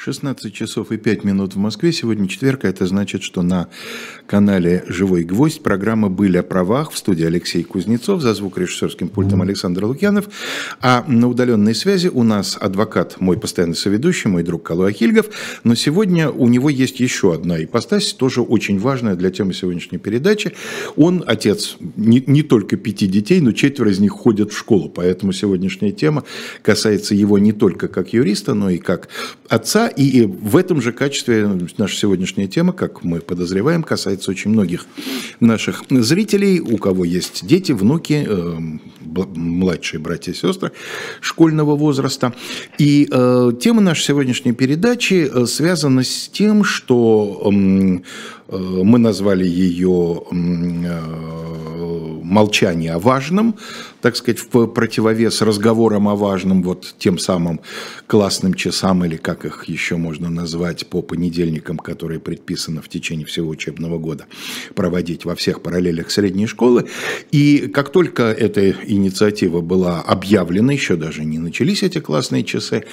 16 часов и 5 минут в Москве. Сегодня четверг, а это значит, что на канале «Живой гвоздь» программа «Были о правах» в студии Алексей Кузнецов, за звукорежиссерским пультом Александр Лукьянов. А на удаленной связи у нас адвокат, мой постоянный соведущий, мой друг Калуа Хильгов. Но сегодня у него есть еще одна ипостась, тоже очень важная для темы сегодняшней передачи. Он отец не, не только пяти детей, но четверо из них ходят в школу. Поэтому сегодняшняя тема касается его не только как юриста, но и как отца и в этом же качестве наша сегодняшняя тема, как мы подозреваем, касается очень многих наших зрителей, у кого есть дети, внуки, э, младшие братья и сестры школьного возраста. И э, тема нашей сегодняшней передачи э, связана с тем, что эм, мы назвали ее молчание о важном, так сказать, в противовес разговорам о важном, вот тем самым классным часам, или как их еще можно назвать, по понедельникам, которые предписано в течение всего учебного года проводить во всех параллелях средней школы. И как только эта инициатива была объявлена, еще даже не начались эти классные часы,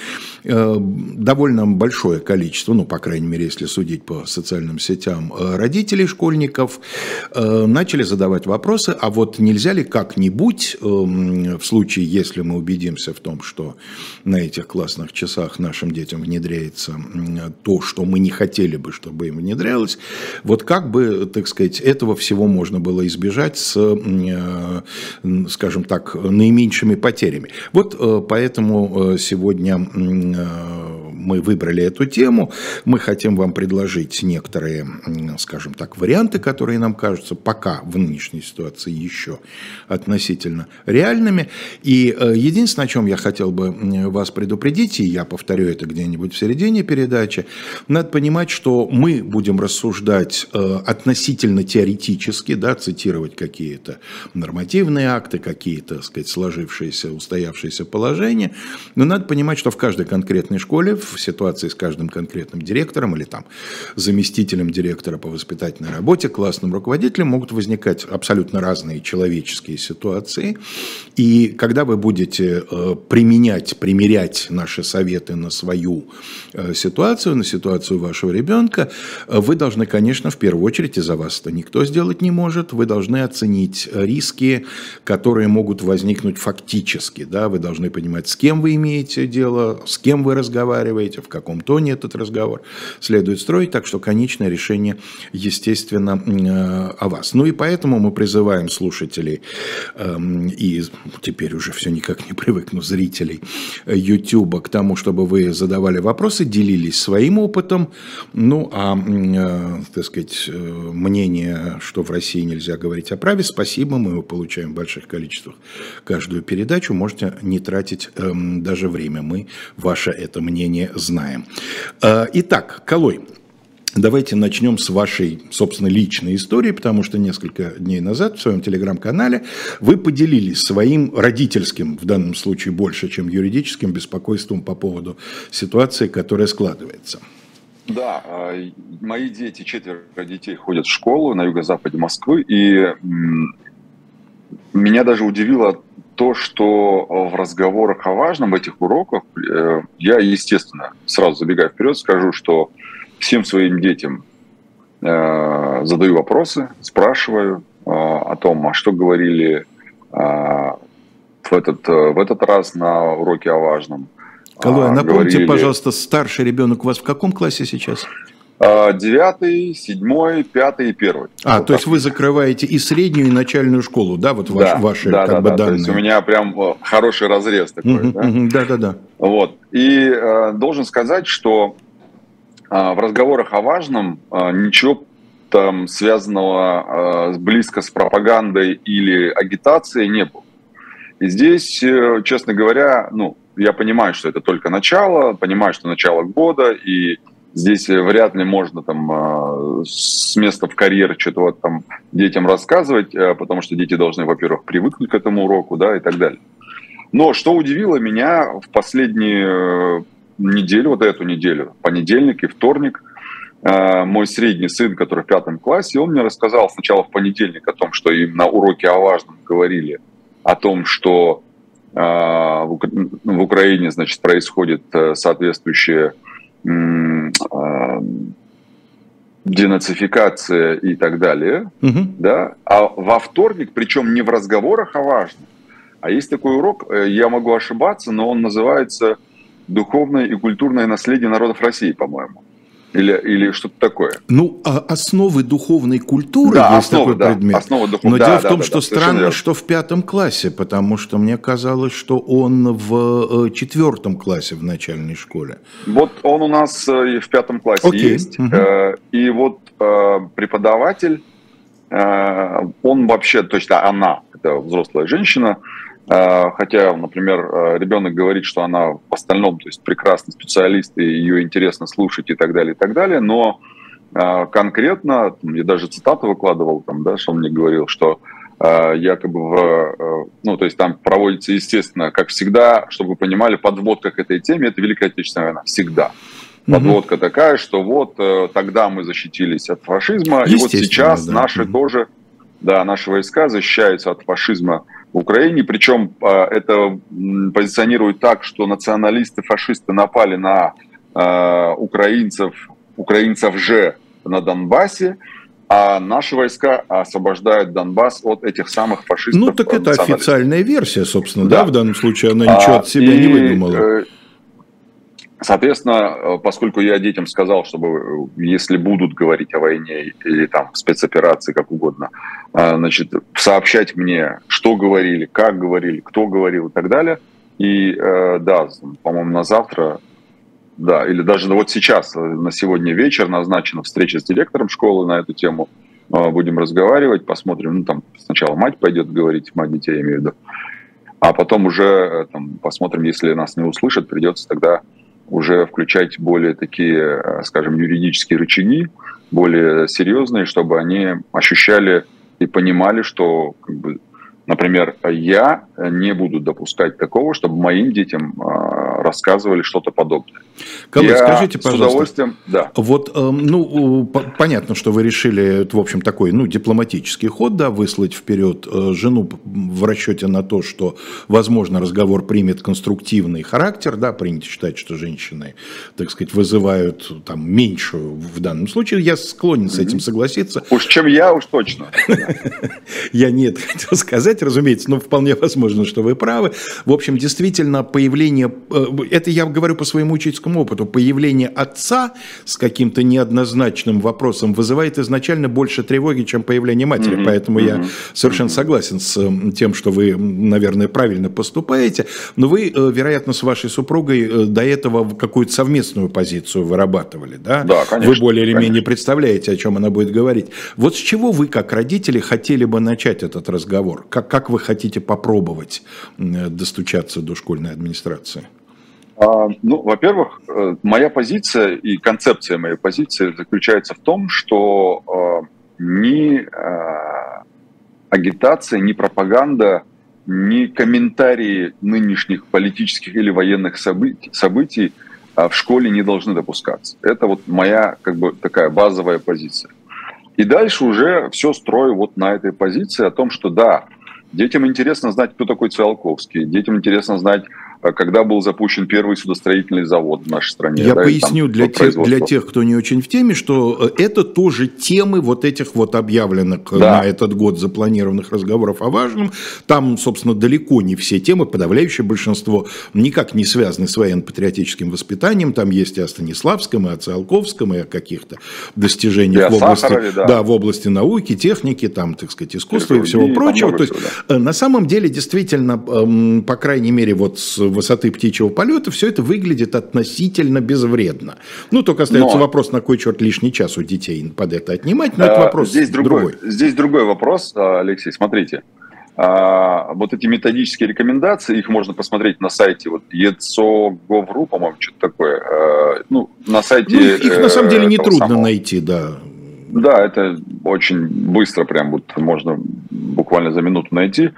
э, довольно большое количество, ну, по крайней мере, если судить по социальным сетям, э, родителей школьников э, начали задавать вопросы, а вот нельзя ли как-нибудь в случае, если мы убедимся в том, что на этих классных часах нашим детям внедряется то, что мы не хотели бы, чтобы им внедрялось, вот как бы, так сказать, этого всего можно было избежать с, э, скажем так, наименьшими потерями. Вот э, поэтому сегодня мы выбрали эту тему. Мы хотим вам предложить некоторые, скажем так, варианты, которые нам кажутся пока в нынешней ситуации еще относительно реальными. И э, единственное, о чем я хотел бы вас предупредить, и я повторю это где-нибудь в середине передачи, надо понимать, что мы будем рассуждать э, относительно теоретически, да, цитировать какие-то нормативные акты, какие-то, так сказать, сложившиеся, устоявшиеся положения, но надо понимать, что в каждой конкретной школе, в ситуации с каждым конкретным директором или там заместителем директора по воспитательной работе, классным руководителем могут возникать абсолютно разные человеческие ситуации. И когда вы будете э, применять, примерять наши советы на свою э, ситуацию, на ситуацию вашего ребенка, э, вы должны, конечно, в первую очередь, и за вас это никто сделать не может, вы должны оценить риски, которые могут возникнуть фактически. Да? Вы должны понимать, с кем вы имеете дело, с кем вы разговариваете, разговариваете, в каком тоне этот разговор следует строить. Так что конечное решение, естественно, э, о вас. Ну и поэтому мы призываем слушателей эм, и теперь уже все никак не привыкну, зрителей YouTube к тому, чтобы вы задавали вопросы, делились своим опытом. Ну а, э, так сказать, э, мнение, что в России нельзя говорить о праве, спасибо, мы его получаем в больших количествах каждую передачу. Можете не тратить эм, даже время. Мы ваше это мнение знаем. Э, итак, Колой, Давайте начнем с вашей, собственно, личной истории, потому что несколько дней назад в своем телеграм-канале вы поделились своим родительским, в данном случае больше, чем юридическим, беспокойством по поводу ситуации, которая складывается. Да, а, мои дети, четверо детей ходят в школу на юго-западе Москвы, и меня даже удивило то, что в разговорах о важном, в этих уроках, э, я, естественно, сразу забегая вперед, скажу, что всем своим детям э, задаю вопросы, спрашиваю э, о том, а что говорили в этот, в этот раз на уроке о важном. Калуя, напомните, говорили... пожалуйста, старший ребенок у вас в каком классе сейчас? А, девятый, седьмой, пятый и первый. А, вот то так. есть вы закрываете и среднюю, и начальную школу, да, вот ваш, да, ваши да, как да, бы да. данные. То есть у меня прям э, хороший разрез такой. да? да, да, Вот. И э, должен сказать, что э, в разговорах о важном э, ничего там связанного э, близко с пропагандой или агитацией не было. И здесь, э, честно говоря, ну, я понимаю, что это только начало, понимаю, что начало года, и Здесь вряд ли можно там а, с места в карьер что-то вот там детям рассказывать, а, потому что дети должны, во-первых, привыкнуть к этому уроку, да, и так далее. Но что удивило меня в последнюю э, неделю, вот эту неделю, понедельник и вторник, мой средний сын, который в пятом классе, он мне рассказал сначала в понедельник о том, что им на уроке о важном говорили, о том, что в Украине, значит, происходит э, соответствующее денацификация и так далее, угу. да, а во вторник, причем не в разговорах о важном, а есть такой урок, э, я могу ошибаться, но он называется «Духовное и культурное наследие народов России», по-моему. Или, или что-то такое. Ну, а основы духовной культуры да, есть основы, такой да, предмет. Основа духов... Но да, дело да, в том, да, что да, странно, что в пятом классе, потому что мне казалось, что он в э, четвертом классе в начальной школе. Вот он у нас э, в пятом классе Окей. есть. Угу. И вот преподаватель, он вообще, то есть она, это взрослая женщина, хотя, например, а, ребенок говорит, что она в остальном, то есть прекрасный специалист, и ее интересно слушать и так далее, и так далее, но а, конкретно, я даже цитату выкладывал, там, да, что он мне говорил, что якобы в, ну, то есть там проводится, естественно, как всегда, чтобы вы понимали, подводка к этой теме, это Великая Отечественная война, всегда. Подводка угу. такая, что вот э, тогда мы защитились от фашизма, и вот сейчас да. наши угу. тоже, да, наши войска защищаются от фашизма в Украине, причем а, это позиционирует так, что националисты, фашисты напали на а, украинцев, украинцев же на Донбассе, а наши войска освобождают Донбасс от этих самых фашистов. Ну, так это официальная версия, собственно, да, да в данном случае она ничего а, от себя и, не выдумала. Соответственно, э, поскольку я детям сказал, чтобы э, если будут говорить о войне или там спецоперации, как угодно, э, значит, сообщать мне, что говорили, как говорили, кто говорил и так далее. И да, по-моему, на завтра, да, или даже вот сейчас, на сегодня вечер назначена встреча с директором школы на эту тему. Будем разговаривать, посмотрим. Ну, там сначала мать пойдет говорить, мать детей, я имею в виду. А потом уже там, посмотрим, если нас не услышат, придется тогда уже включать более такие, э, скажем, юридические рычаги, более серьезные, чтобы они ощущали и понимали, что как бы, Например, я не буду допускать такого, чтобы моим детям а, рассказывали что-то подобное. Колы, скажите, пожалуйста, с удовольствием, да. Вот, эм, ну, понятно, что вы решили, в общем, такой, ну, дипломатический ход, да, выслать вперед э, жену в расчете на то, что, возможно, разговор примет конструктивный характер, да, принято считать, что женщины, так сказать, вызывают там меньшую в данном случае. Я склонен с этим согласиться. Уж чем я, уж точно. Я не это хотел сказать сказать, разумеется, но вполне возможно, что вы правы. В общем, действительно, появление, э, это я говорю по своему учительскому опыту, появление отца с каким-то неоднозначным вопросом вызывает изначально больше тревоги, чем появление матери. Mm-hmm. Поэтому mm-hmm. я совершенно согласен с тем, что вы, наверное, правильно поступаете. Но вы, э, вероятно, с вашей супругой э, до этого какую-то совместную позицию вырабатывали, да? Да, конечно. Вы более или конечно. менее представляете, о чем она будет говорить. Вот с чего вы, как родители, хотели бы начать этот разговор? Как, как вы хотите попробовать достучаться до школьной администрации? А, ну, во-первых, э, моя позиция и концепция моей позиции заключается в том, что э, ни э, агитация, ни пропаганда, ни комментарии нынешних политических или военных событий, событий в школе не должны допускаться. Это вот моя как бы такая базовая позиция. И дальше уже все строю вот на этой позиции о том, что да, Детям интересно знать, кто такой Циолковский. Детям интересно знать, а когда был запущен первый судостроительный завод в нашей стране. Я да, поясню там, для, тех, для тех, кто не очень в теме, что э, это тоже темы вот этих вот объявленных э, да. на этот год запланированных разговоров о важном. Там, собственно, далеко не все темы, подавляющее большинство никак не связаны с военно-патриотическим воспитанием. Там есть и о Станиславском, и о Циолковском, и о каких-то достижениях в области, Сахарове, да. Да, в области науки, техники, там, так сказать, искусства и всего прочего. То есть, да. Э, на самом деле, действительно, по крайней мере, вот с высоты птичьего полета, все это выглядит относительно безвредно. Ну, только остается но... вопрос, на кой черт лишний час у детей под это отнимать, но а, это вопрос здесь другой. другой. Здесь другой вопрос, а, Алексей, смотрите. А, вот эти методические рекомендации, их можно посмотреть на сайте вот ECO.gov.ru, по-моему, что-то такое. А, ну, на сайте... Ну, их, их на самом деле нетрудно самого. найти, да. Да, это очень быстро, прям вот можно буквально за минуту найти,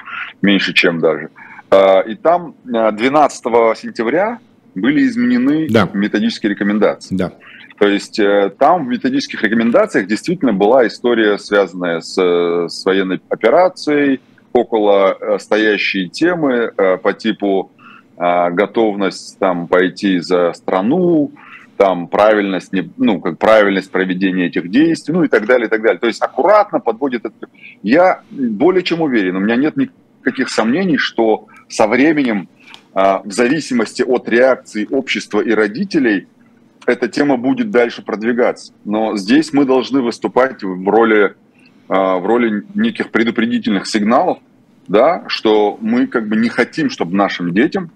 меньше чем даже. А, и там 12 а, сентября были изменены да. методические рекомендации. Да. То есть э, там в методических рекомендациях действительно была история, связанная с, с военной операцией, около э, стоящие темы э, по типу готовность там пойти за страну, там правильность, ну, как правильность проведения этих действий, ну и так далее, и так далее. То есть аккуратно подводит это. Я более чем уверен, у меня нет никаких сомнений, что со временем, а, в зависимости от реакции общества и родителей, эта тема будет дальше продвигаться. Но здесь мы должны выступать в роли, а, в роли неких предупредительных сигналов, да, что мы как бы не хотим, чтобы нашим детям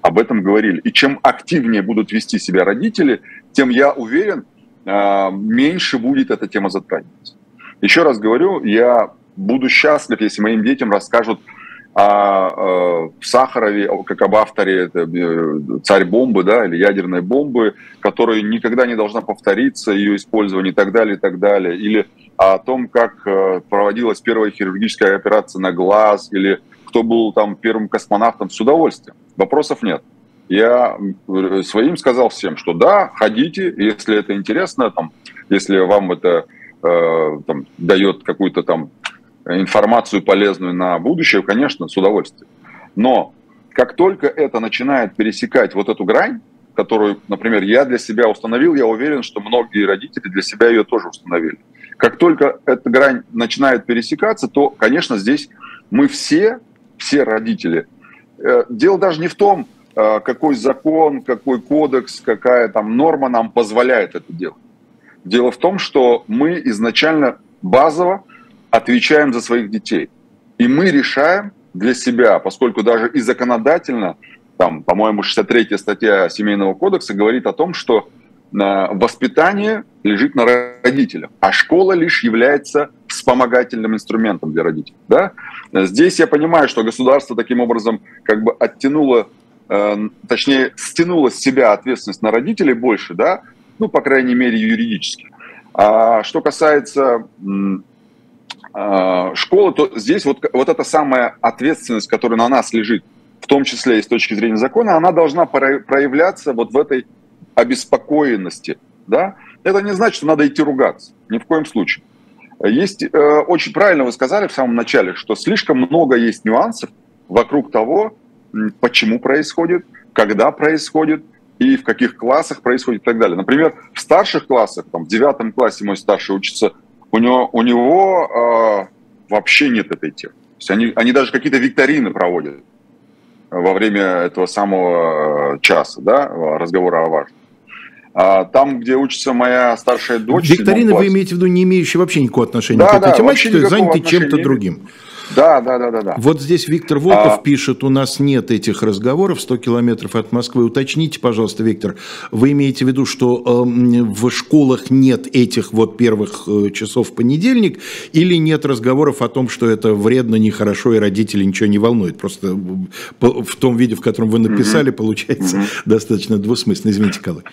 об этом говорили. И чем активнее будут вести себя родители, тем, я уверен, а, меньше будет эта тема затрагиваться. Еще раз говорю, я буду счастлив, если моим детям расскажут о, о Сахарове, как об авторе это, э, царь бомбы, да, или ядерной бомбы, которая никогда не должна повториться, ее использование и так далее, и так далее. Или о том, как э, проводилась первая хирургическая операция на глаз, или кто был там первым космонавтом, с удовольствием. Вопросов нет. Я э, своим сказал всем, что да, ходите, если это интересно, там, если вам это э, там, дает какую-то там информацию полезную на будущее, конечно, с удовольствием. Но как только это начинает пересекать вот эту грань, которую, например, я для себя установил, я уверен, что многие родители для себя ее тоже установили. Как только эта грань начинает пересекаться, то, конечно, здесь мы все все родители. Э, дело даже не в том, э, какой закон, какой кодекс, какая там норма нам позволяет это делать. Дело в том, что мы изначально базово отвечаем за своих детей. И мы решаем для себя, поскольку даже и законодательно, там, по-моему, 63 статья Семейного кодекса говорит о том, что воспитание лежит на родителях, а школа лишь является вспомогательным инструментом для родителей. Да? Здесь я понимаю, что государство таким образом как бы оттянуло, э, точнее, стянуло с себя ответственность на родителей больше, да, ну, по крайней мере, юридически. А что касается э, школы, то здесь вот, вот эта самая ответственность, которая на нас лежит, в том числе и с точки зрения закона, она должна проявляться вот в этой обеспокоенности, да, это не значит, что надо идти ругаться, ни в коем случае. Есть, э, очень правильно вы сказали в самом начале, что слишком много есть нюансов вокруг того, почему происходит, когда происходит и в каких классах происходит и так далее. Например, в старших классах, там, в девятом классе мой старший учится, у него, у него э, вообще нет этой темы. То есть они, они даже какие-то викторины проводят во время этого самого э, часа, да, разговора о важном. А там, где учится моя старшая дочь... Викторины вы имеете в виду, не имеющие вообще никакого отношения да, к этой да, тематике, то есть заняты чем-то другим. Да, да, да, да, да. Вот здесь Виктор Волков а... пишет, у нас нет этих разговоров 100 километров от Москвы. Уточните, пожалуйста, Виктор, вы имеете в виду, что э, в школах нет этих вот первых э, часов в понедельник, или нет разговоров о том, что это вредно, нехорошо, и родители ничего не волнует? Просто в том виде, в котором вы написали, угу. получается угу. достаточно двусмысленно. Извините, Калай.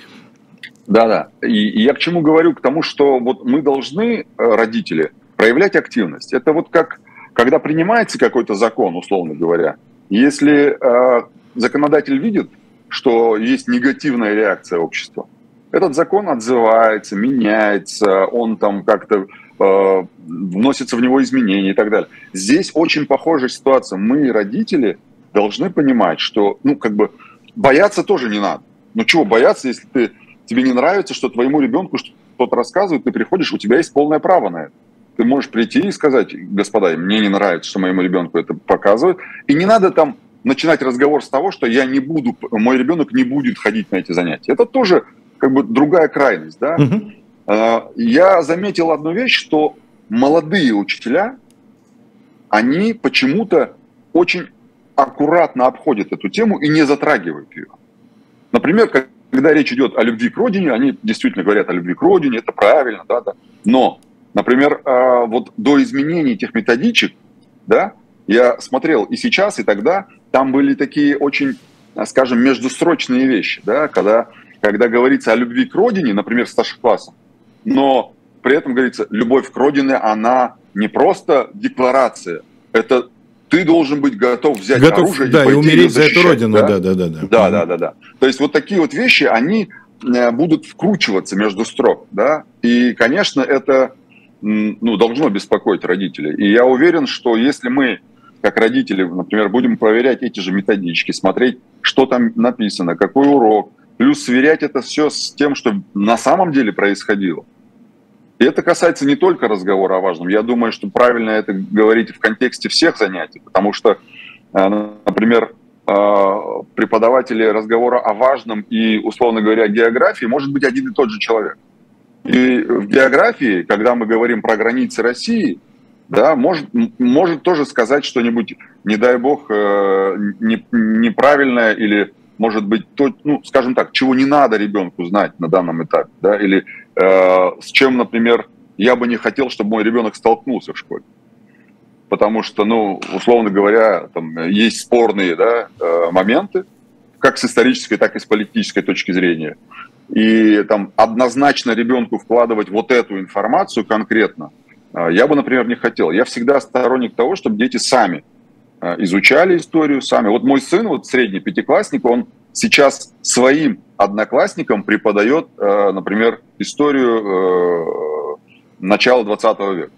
Да, да. И, и я к чему говорю? К тому, что вот мы должны, э, родители, проявлять активность. Это вот как, когда принимается какой-то закон, условно говоря, если э, законодатель видит, что есть негативная реакция общества, этот закон отзывается, меняется, он там как-то э, вносится в него изменения и так далее. Здесь очень похожая ситуация. Мы, родители, должны понимать, что, ну, как бы, бояться тоже не надо. Ну, чего бояться, если ты тебе не нравится, что твоему ребенку что-то рассказывают, ты приходишь, у тебя есть полное право на это. Ты можешь прийти и сказать, господа, мне не нравится, что моему ребенку это показывают. И не надо там начинать разговор с того, что я не буду, мой ребенок не будет ходить на эти занятия. Это тоже как бы другая крайность. Да? Угу. Я заметил одну вещь, что молодые учителя, они почему-то очень аккуратно обходят эту тему и не затрагивают ее. Например, когда речь идет о любви к родине, они действительно говорят о любви к родине, это правильно, да, да. Но, например, а, вот до изменений этих методичек, да, я смотрел и сейчас, и тогда, там были такие очень, а, скажем, междусрочные вещи, да, когда, когда говорится о любви к родине, например, старших классах, но при этом говорится, любовь к родине, она не просто декларация, это ты должен быть готов взять готов, оружие да, и, и умереть за эту родину, да? Да, да, да, да. Да, да, да, да. То есть вот такие вот вещи, они э, будут вкручиваться между строк, да, и, конечно, это ну, должно беспокоить родителей. И я уверен, что если мы, как родители, например, будем проверять эти же методички, смотреть, что там написано, какой урок, плюс сверять это все с тем, что на самом деле происходило. И это касается не только разговора о важном. Я думаю, что правильно это говорить в контексте всех занятий, потому что, э, например, э, преподаватели разговора о важном и, условно говоря, географии может быть один и тот же человек. И в географии, когда мы говорим про границы России, да, может, может тоже сказать что-нибудь, не дай бог, э, не, неправильное или, может быть, то, ну, скажем так, чего не надо ребенку знать на данном этапе, да, или э, с чем, например, я бы не хотел, чтобы мой ребенок столкнулся в школе. Потому что, ну, условно говоря, там есть спорные да, э, моменты, как с исторической, так и с политической точки зрения. И там однозначно ребенку вкладывать вот эту информацию конкретно, э, я бы, например, не хотел. Я всегда сторонник того, чтобы дети сами э, изучали историю, сами. Вот мой сын, вот средний пятиклассник, он сейчас своим одноклассникам преподает, например, историю начала 20 века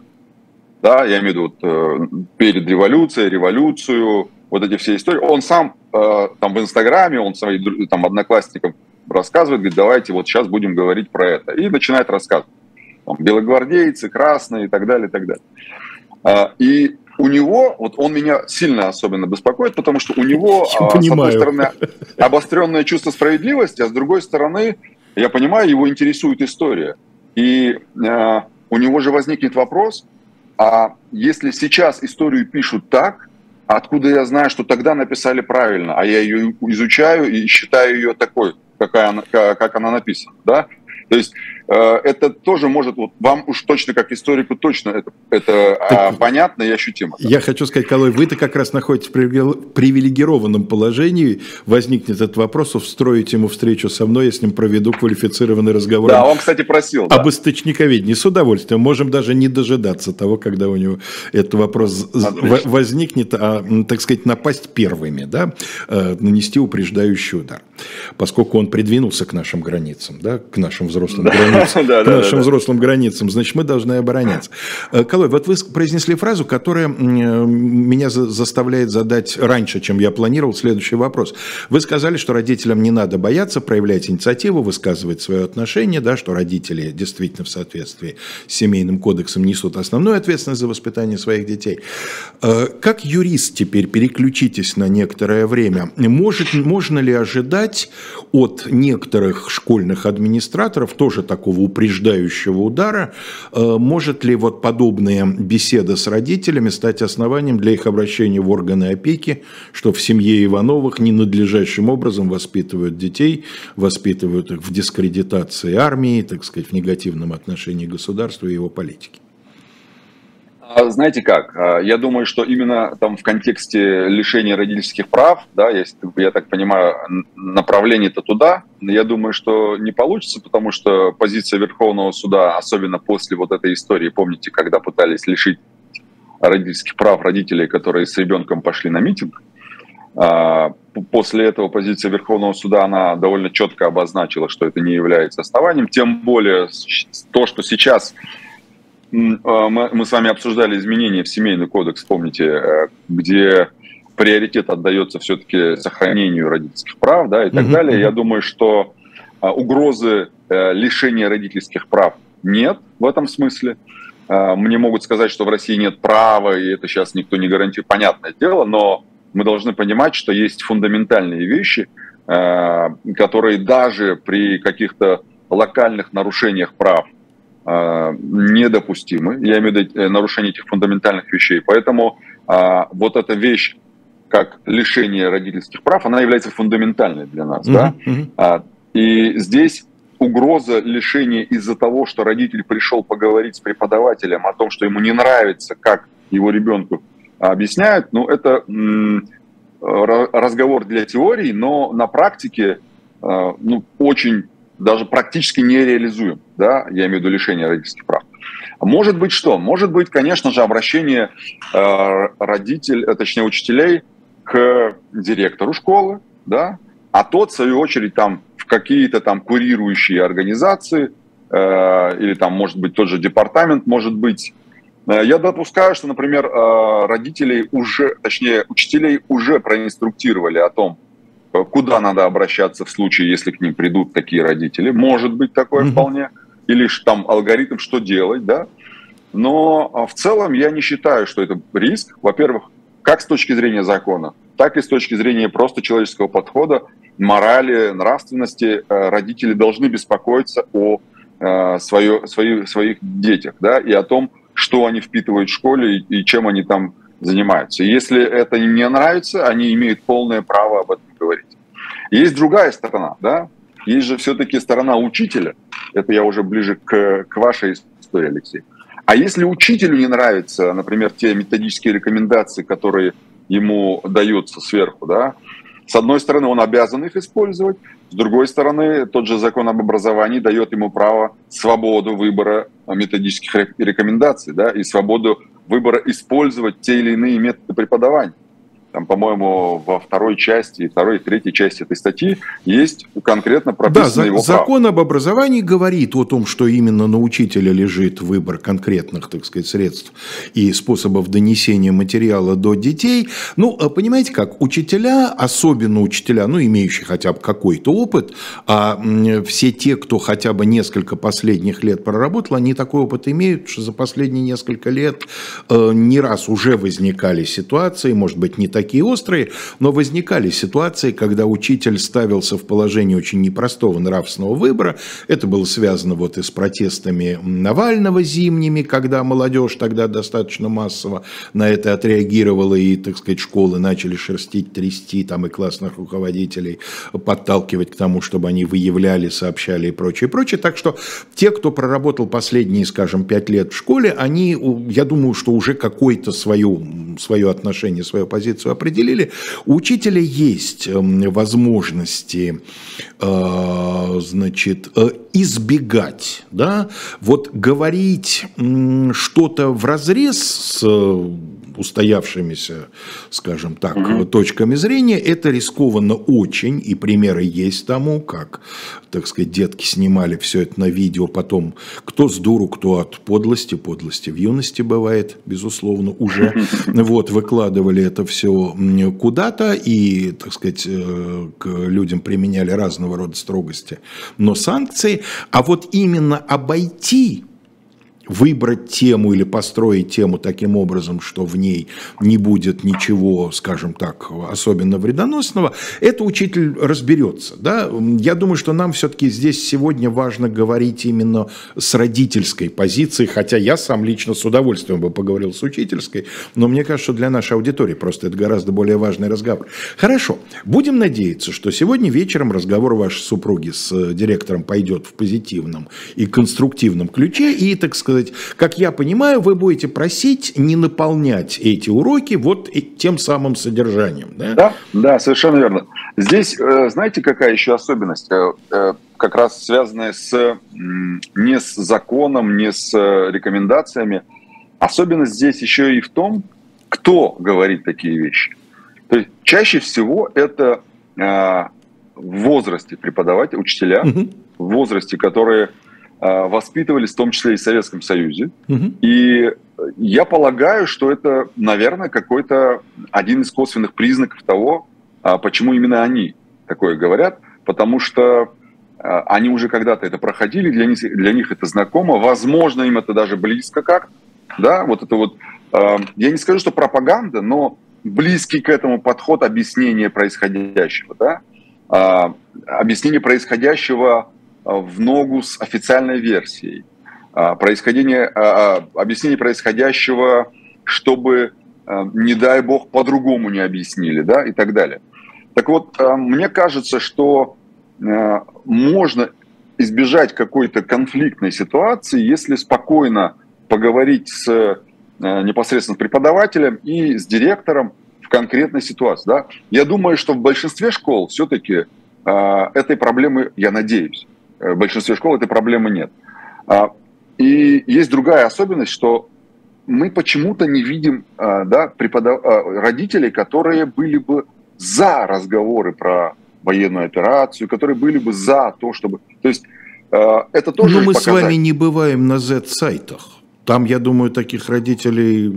да, я имею в виду вот, перед революцией, революцию, вот эти все истории. Он сам э, там в Инстаграме, он своим там, одноклассникам рассказывает, говорит, давайте вот сейчас будем говорить про это. И начинает рассказывать. Там, белогвардейцы, красные и так далее, и так далее. А, и у него, вот он меня сильно особенно беспокоит, потому что у него, а, с одной стороны, обостренное чувство справедливости, а с другой стороны, я понимаю, его интересует история. И э, у него же возникнет вопрос, а если сейчас историю пишут так, откуда я знаю, что тогда написали правильно, а я ее изучаю и считаю ее такой, какая она, как она написана, да? То есть это тоже может, вот вам уж точно как историку точно это, это так, понятно и ощутимо. Я хочу сказать, Колой, вы-то как раз находитесь в привилегированном положении. Возникнет этот вопрос, устроить ему встречу со мной, я с ним проведу квалифицированный разговор. Да, он, кстати, просил. Об да. источниковедении. С удовольствием. Можем даже не дожидаться того, когда у него этот вопрос Отлично. возникнет, а, так сказать, напасть первыми, да, э, нанести упреждающий удар. Поскольку он придвинулся к нашим границам, да, к нашим взрослым взрослым границам, к нашим взрослым границам, значит, мы должны обороняться. Э, Колой, вот вы произнесли фразу, которая меня заставляет задать раньше, чем я планировал, следующий вопрос. Вы сказали, что родителям не надо бояться проявлять инициативу, высказывать свое отношение, да, что родители действительно в соответствии с семейным кодексом несут основную ответственность за воспитание своих детей. Э, как юрист теперь переключитесь на некоторое время. Может, можно ли ожидать от некоторых школьных администраторов тоже такого упреждающего удара. Э, может ли вот подобная беседа с родителями стать основанием для их обращения в органы опеки, что в семье Ивановых ненадлежащим образом воспитывают детей, воспитывают их в дискредитации армии, так сказать, в негативном отношении государства и его политики? А знаете как? А, я думаю, что именно там в контексте лишения родительских прав, да, если я так понимаю, направление-то туда, я думаю, что не получится, потому что позиция Верховного суда, особенно после вот этой истории, помните, когда пытались лишить родительских прав родителей, которые с ребенком пошли на митинг, а, после этого позиция Верховного суда, она довольно четко обозначила, что это не является основанием, тем более то, что сейчас мы с вами обсуждали изменения в семейный кодекс, помните, э, где приоритет отдается все-таки сохранению родительских прав, да, и так угу. далее. Я думаю, что а, угрозы э, лишения родительских прав нет в этом смысле. А, мне могут сказать, что в России нет права, и это сейчас никто не гарантирует, понятное дело, но мы должны понимать, что есть фундаментальные вещи, которые даже при каких-то локальных нарушениях прав а, недопустимы, я имею в виду э, нарушение этих фундаментальных вещей. Поэтому а, вот эта вещь, как лишение родительских прав, она является фундаментальной для нас. Mm-hmm. Да? А, и здесь угроза лишения из-за того, что родитель пришел поговорить с преподавателем о том, что ему не нравится, как его ребенку объясняют, ну, это разговор для теории, но на практике ну, очень даже практически нереализуем, да, я имею в виду лишение родительских прав. Может быть что? Может быть, конечно же, обращение э, родителей, э, точнее учителей к директору школы, да, а тот, в свою очередь, там в какие-то там курирующие организации, э, или там, может быть, тот же департамент, может быть. Э, я допускаю, что, например, э, родителей уже, точнее, учителей уже проинструктировали о том, куда надо обращаться в случае, если к ним придут такие родители. Может быть такое mm-hmm. вполне. Или там алгоритм, что делать, да. Но а, в целом я не считаю, что это риск. Во-первых, как с точки зрения закона, так и с точки зрения просто человеческого подхода, морали, нравственности, э, родители должны беспокоиться о э, свое, свои, своих детях, да, и о том, что они впитывают в школе и чем они там занимаются. Если это не нравится, они имеют полное право об этом говорить. Есть другая сторона, да, есть же все-таки сторона учителя, это я уже ближе к, к вашей истории, Алексей. А если учителю не нравятся, например, те методические рекомендации, которые ему даются сверху, да, с одной стороны, он обязан их использовать, с другой стороны, тот же закон об образовании дает ему право свободу выбора методических рекомендаций да, и свободу выбора использовать те или иные методы преподавания там, по-моему, во второй части, второй и третьей части этой статьи есть конкретно прописано да, его закон право. об образовании говорит о том, что именно на учителя лежит выбор конкретных, так сказать, средств и способов донесения материала до детей. Ну, а понимаете как, учителя, особенно учителя, ну, имеющие хотя бы какой-то опыт, а все те, кто хотя бы несколько последних лет проработал, они такой опыт имеют, что за последние несколько лет э, не раз уже возникали ситуации, может быть, не такие такие острые, но возникали ситуации, когда учитель ставился в положение очень непростого нравственного выбора. Это было связано вот и с протестами Навального зимними, когда молодежь тогда достаточно массово на это отреагировала, и, так сказать, школы начали шерстить, трясти, там и классных руководителей подталкивать к тому, чтобы они выявляли, сообщали и прочее, прочее. Так что те, кто проработал последние, скажем, пять лет в школе, они, я думаю, что уже какое-то свое, свое отношение, свою позицию определили, у учителя есть эм, возможности э, значит, э, избегать, да, вот говорить что-то в разрез с устоявшимися, скажем так, угу. точками зрения, это рискованно очень, и примеры есть тому, как, так сказать, детки снимали все это на видео, потом. Кто с дуру, кто от подлости, подлости в юности бывает, безусловно, уже, вот, выкладывали это все куда-то, и, так сказать, э, к людям применяли разного рода строгости, но санкции, а вот именно обойти выбрать тему или построить тему таким образом, что в ней не будет ничего, скажем так, особенно вредоносного, это учитель разберется. Да? Я думаю, что нам все-таки здесь сегодня важно говорить именно с родительской позиции, хотя я сам лично с удовольствием бы поговорил с учительской, но мне кажется, что для нашей аудитории просто это гораздо более важный разговор. Хорошо, будем надеяться, что сегодня вечером разговор вашей супруги с директором пойдет в позитивном и конструктивном ключе, и, так сказать, сказать, как я понимаю, вы будете просить не наполнять эти уроки вот тем самым содержанием. Да, да, да совершенно верно. Здесь, э, знаете, какая еще особенность? Э, э, как раз связанная с, не с законом, не с рекомендациями. Особенность здесь еще и в том, кто говорит такие вещи. То есть чаще всего это в возрасте преподавателя, учителя, угу. в возрасте, которые воспитывались в том числе и в Советском Союзе. Угу. И я полагаю, что это, наверное, какой-то один из косвенных признаков того, а, почему именно они такое говорят, потому что э, они уже когда-то это проходили, для них, для них это знакомо, возможно, им это даже близко как, да, вот это вот, э, я не скажу, что пропаганда, но близкий к этому подход объяснения происходящего, да, а, объяснение происходящего Э, в ногу с официальной версией. А, происхождение, а, а, объяснение происходящего, чтобы, э, не дай бог, по-другому не объяснили, да, и так далее. Так вот, э, мне кажется, что можно избежать какой-то конфликтной ситуации, если спокойно поговорить с непосредственно с преподавателем и с директором в конкретной ситуации. Да? Я думаю, что в большинстве школ все-таки этой проблемы, я надеюсь, Э, в большинстве школ этой проблемы нет. А, и есть другая особенность, что мы почему-то не видим а, да, преподав... А, родителей, которые были бы за разговоры про военную операцию, которые были бы за то, чтобы... То есть это тоже... Но мы показать. с вами не бываем на Z-сайтах. Там, я думаю, таких родителей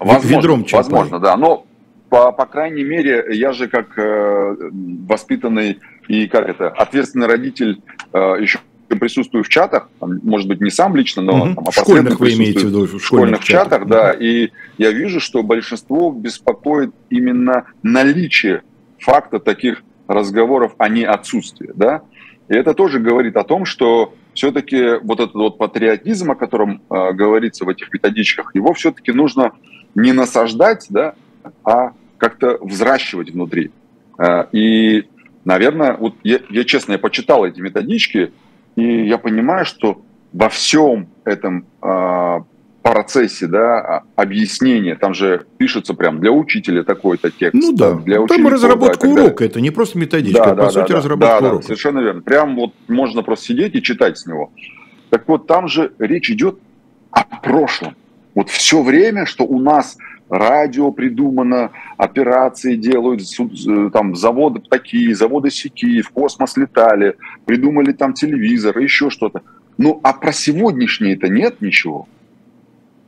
возможно, ведром черпали. Возможно, да. Но по, по крайней мере, я же как э, воспитанный и как это, ответственный родитель э, еще присутствую в чатах, может быть, не сам лично, но угу. там, а школьных вы имеете в виду? В школьных, чатах, чатах да, и я вижу, что большинство беспокоит именно наличие факта таких разговоров, а не отсутствие, да, и это тоже говорит о том, что все-таки вот этот вот патриотизм, о котором э, говорится в этих методичках, его все-таки нужно не насаждать, да, а как-то взращивать внутри. Э, и, наверное, вот я, я честно, я почитал эти методички, и я понимаю, что во всем этом э, процессе да, а, объяснения, там же пишется прям для учителя такой-то текст. Ну да, для там разработка да, урока, это не просто методичка, да, по да, сути да, разработка да, урока. Да, совершенно верно. Прям вот можно просто сидеть и читать с него. Так вот, там же речь идет о прошлом. Вот все время, что у нас радио придумано, операции делают, э, там заводы такие, заводы сякие, в космос летали, придумали там телевизор, еще что-то. Ну, а про сегодняшнее это нет ничего.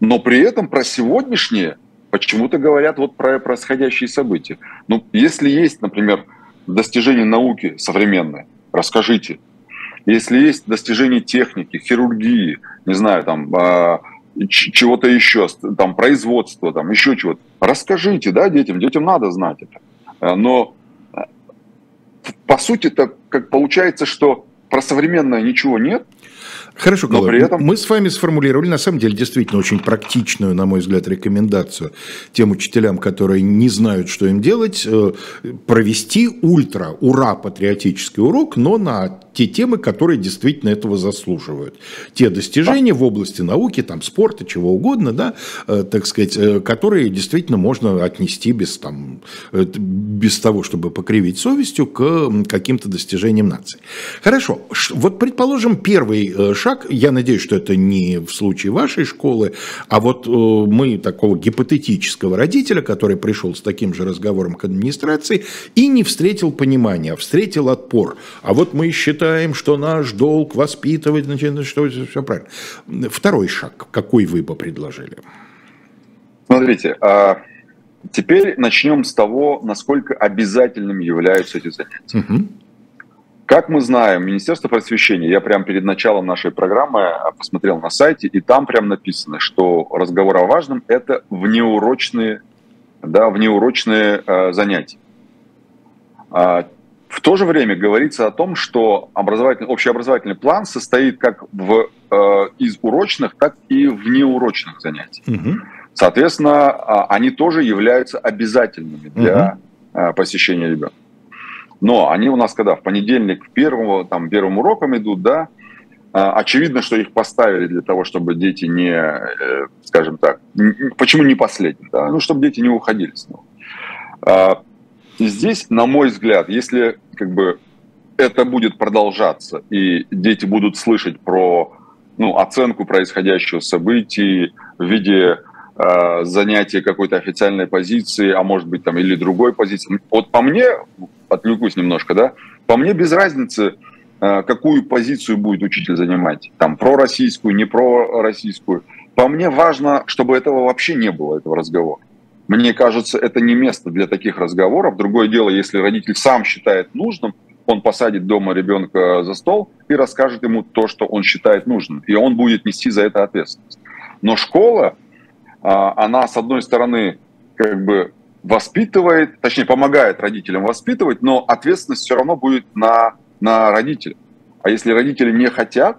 Но при этом про сегодняшнее почему-то говорят вот про происходящие события. Ну, если есть, например, достижения науки современные, расскажите. Если есть достижения техники, хирургии, не знаю, там, э, чего-то еще, там, производства, там, еще чего-то, расскажите, да, детям, детям надо знать это. А, но а, по сути это как получается, что про современное ничего нет, Хорошо, Но при этом... мы с вами сформулировали, на самом деле, действительно очень практичную, на мой взгляд, рекомендацию тем учителям, которые не знают, что им делать, э, провести ультра, ура, патриотический урок, но на те темы, которые действительно этого заслуживают. Те достижения в области науки, там, спорта, чего угодно, да, э, так сказать, э, которые действительно можно отнести без, там, без того, чтобы покривить совестью, к каким-то достижениям нации. Хорошо, вот предположим, первый шаг. Я надеюсь, что это не в случае вашей школы, а вот э, мы такого гипотетического родителя, который пришел с таким же разговором к администрации и не встретил понимания, а встретил отпор. А вот мы считаем, что наш долг воспитывать, значит, что все правильно. Второй шаг, какой вы бы предложили? Смотрите, а теперь начнем с того, насколько обязательными являются эти занятия. Угу. Как мы знаем, Министерство просвещения, я прямо перед началом нашей программы а, посмотрел на сайте, и там прям написано, что разговор о важном – это внеурочные, да, внеурочные э, занятия. А, в то же время говорится о том, что образовательный, общеобразовательный план состоит как в, э, из урочных, так и внеурочных занятий. Угу. Соответственно, э, они тоже являются обязательными для угу. посещения ребенка. Но они у нас когда? В понедельник первого, там, первым уроком идут, да, а, Очевидно, что их поставили для того, чтобы дети не, э, скажем так, почему не последние, да? ну, чтобы дети не уходили снова. И здесь, на мой взгляд, если как бы это будет продолжаться, и дети будут слышать про ну, оценку происходящего событий в виде э, занятия какой-то официальной позиции, а может быть там или другой позиции. Вот по мне, отвлекусь немножко, да, по мне без разницы, э, какую позицию будет учитель занимать, там, пророссийскую, не пророссийскую. По мне важно, чтобы этого вообще не было, этого разговора. Мне кажется, это не место для таких разговоров. Другое дело, если родитель сам считает нужным, он посадит дома ребенка за стол и расскажет ему то, что он считает нужным. И он будет нести за это ответственность. Но школа, а, она, с одной стороны, как бы воспитывает, точнее, помогает родителям воспитывать, но ответственность все равно будет на, на родителях. А если родители не хотят,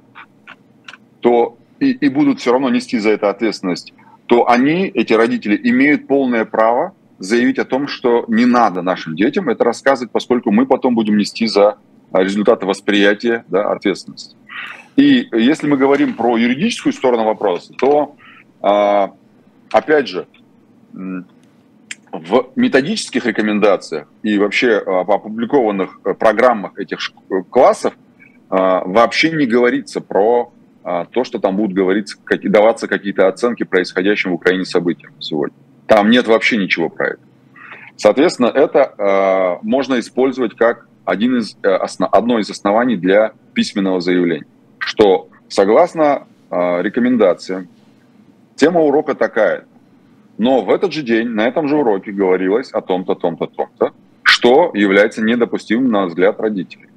то и, и будут все равно нести за это ответственность, то они, эти родители, имеют полное право заявить о том, что не надо нашим детям это рассказывать, поскольку мы потом будем нести за результаты восприятия да, ответственность. И если мы говорим про юридическую сторону вопроса, то, а, опять же, в методических рекомендациях и вообще в а, опубликованных э, программах этих классов а, вообще не говорится про а, то, что там будут говориться, даваться какие-то оценки происходящим в Украине событиям сегодня. Там нет вообще ничего про это. Соответственно, это можно использовать как один из, э, одно из оснований для письменного заявления, что согласно рекомендациям, тема урока такая – но в этот же день, на этом же уроке говорилось о том-то, том-то, том-то, что является недопустимым на взгляд родителей.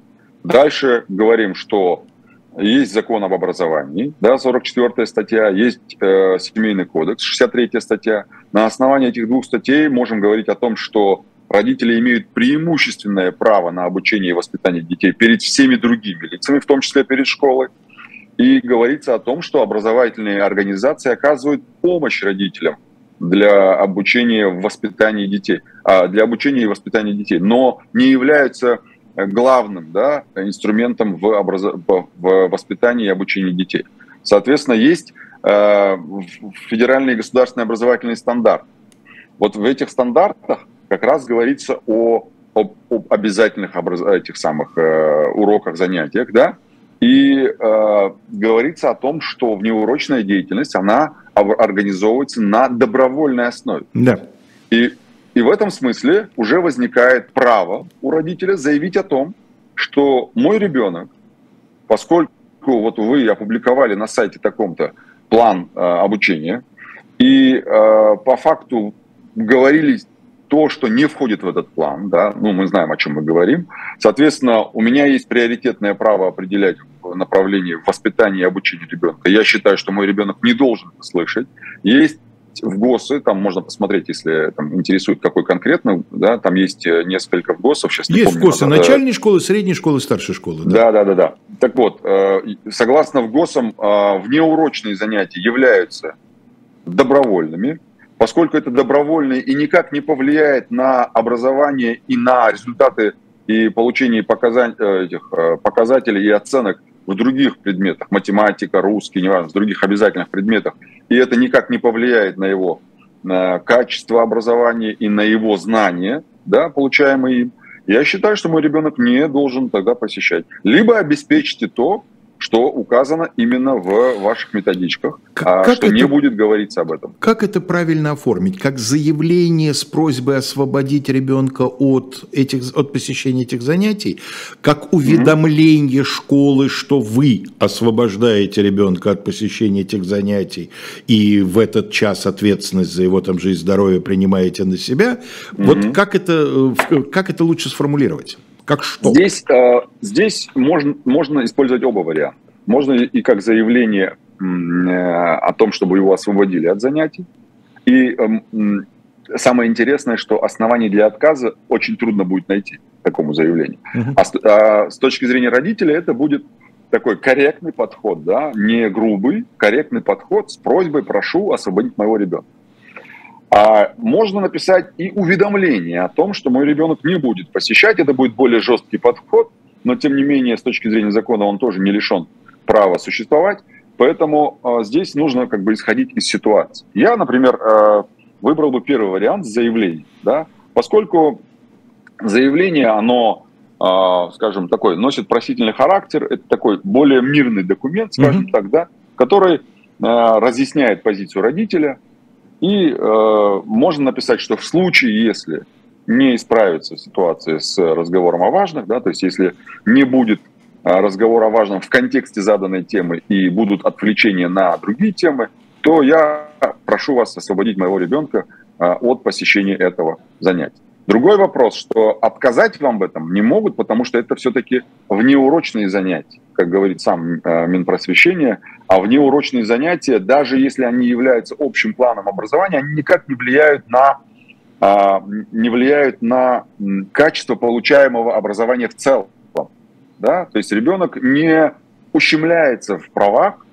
Дальше говорим, что есть закон об образовании, да, 44 статья, есть э, семейный кодекс, 63 статья. На основании этих двух статей можем говорить о том, что родители имеют преимущественное право на обучение и воспитание детей перед всеми другими лицами, в том числе перед школой. И говорится о том, что образовательные организации оказывают помощь родителям для обучения в воспитании детей, а, для обучения и воспитания детей, но не являются главным да, инструментом в, образ... в воспитании и обучении детей. Соответственно, есть э, федеральный государственный образовательный стандарт. Вот в этих стандартах как раз говорится о, об, об обязательных образ... этих самых э, уроках, занятиях, да, и э, говорится о том, что внеурочная деятельность, она организовывается на добровольной основе. Да. И и в этом смысле уже возникает право у родителя заявить о том, что мой ребенок, поскольку вот вы опубликовали на сайте таком-то план э, обучения, и э, по факту говорили то, что не входит в этот план, да, ну, мы знаем, о чем мы говорим. Соответственно, у меня есть приоритетное право определять направление воспитания и обучения ребенка. Я считаю, что мой ребенок не должен это слышать. Есть в ГОСы, там можно посмотреть, если там, интересует какой конкретно, да, там есть э, несколько ГОСов, сейчас Есть помню, ГОСы надо... начальной школы, средней школы, старшей школы. Да, да, да, да. да. Так вот, э, согласно в ГОСам, э, внеурочные занятия являются добровольными, поскольку это добровольные и никак не повлияет на образование и на результаты и получение этих, показателей и оценок в других предметах, математика, русский, неважно, в других обязательных предметах, и это никак не повлияет на его на качество образования и на его знания, да, получаемые им, я считаю, что мой ребенок не должен тогда посещать. Либо обеспечьте то, что указано именно в ваших методичках, как, а как что это, не будет говориться об этом. Как это правильно оформить? Как заявление с просьбой освободить ребенка от, этих, от посещения этих занятий, как уведомление mm-hmm. школы, что вы освобождаете ребенка от посещения этих занятий и в этот час ответственность за его там жизнь, здоровье принимаете на себя. Mm-hmm. Вот как это, э, как это лучше сформулировать? Как что? Здесь, э, здесь можно, можно использовать оба варианта. Можно и как заявление э, о том, чтобы его освободили от занятий. И э, самое интересное, что оснований для отказа очень трудно будет найти такому заявлению. Uh-huh. А, с, а с точки зрения родителя это будет такой корректный подход, да, не грубый, корректный подход с просьбой прошу освободить моего ребенка. А можно написать и уведомление о том, что мой ребенок не будет посещать. Это будет более жесткий подход, но тем не менее, с точки зрения закона, он тоже не лишен права существовать. Поэтому э, здесь нужно как бы исходить из ситуации. Я, например, э, выбрал бы первый вариант заявления, да, поскольку заявление, оно, э, скажем, такой, носит просительный характер, это такой более мирный документ, скажем mm-hmm. так, да, который э, разъясняет позицию родителя, и э, можно написать, что в случае, если не исправится ситуация с разговором о важных, да, то есть если не будет э, разговора о важном в контексте заданной темы и будут отвлечения на другие темы, то я прошу вас освободить моего ребенка э, от посещения этого занятия. Другой вопрос, что отказать вам в этом не могут, потому что это все-таки внеурочные занятия, как говорит сам э, Минпросвещение, а внеурочные занятия, даже если они являются общим планом образования, они никак не влияют на, а, не влияют на качество получаемого образования в целом. Да? То есть ребенок не ущемляется в правах,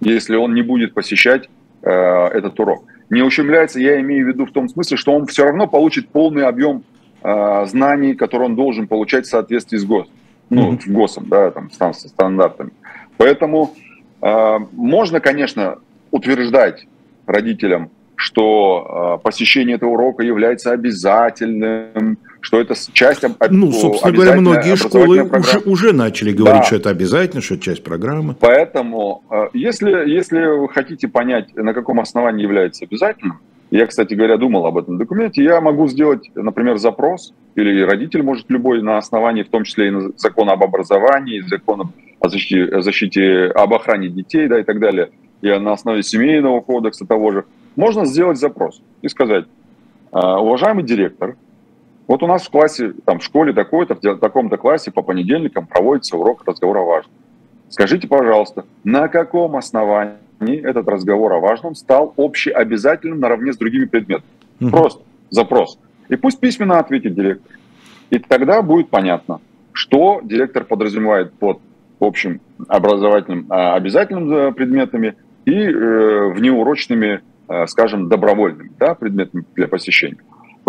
если он не будет посещать э, этот урок не ущемляется, я имею в виду в том смысле, что он все равно получит полный объем э, знаний, которые он должен получать в соответствии с ГОС, ну, mm-hmm. ГОСом, да, там, с стандартами. Поэтому э, можно, конечно, утверждать родителям, что э, посещение этого урока является обязательным, что это часть Ну, собственно говоря, многие школы уже, уже начали говорить, да. что это обязательно, что это часть программы. Поэтому, э, если, если вы хотите понять, на каком основании является обязательным, я, кстати говоря, думал об этом документе, я могу сделать, например, запрос, или родитель может любой на основании, в том числе и на закона об образовании, закона о защите, о защите, об охране детей, да, и так далее, и на основе семейного кодекса того же, можно сделать запрос и сказать, «А, уважаемый директор, вот у нас в классе, там, в школе такой-то, в таком-то классе по понедельникам проводится урок разговора о важном. Скажите, пожалуйста, на каком основании этот разговор о важном стал общеобязательным наравне с другими предметами? Угу. Просто запрос. И пусть письменно ответит директор. И тогда будет понятно, что директор подразумевает под общим образовательным а, обязательным э, предметами и э, внеурочными, э, скажем, добровольными да, предметами для посещения.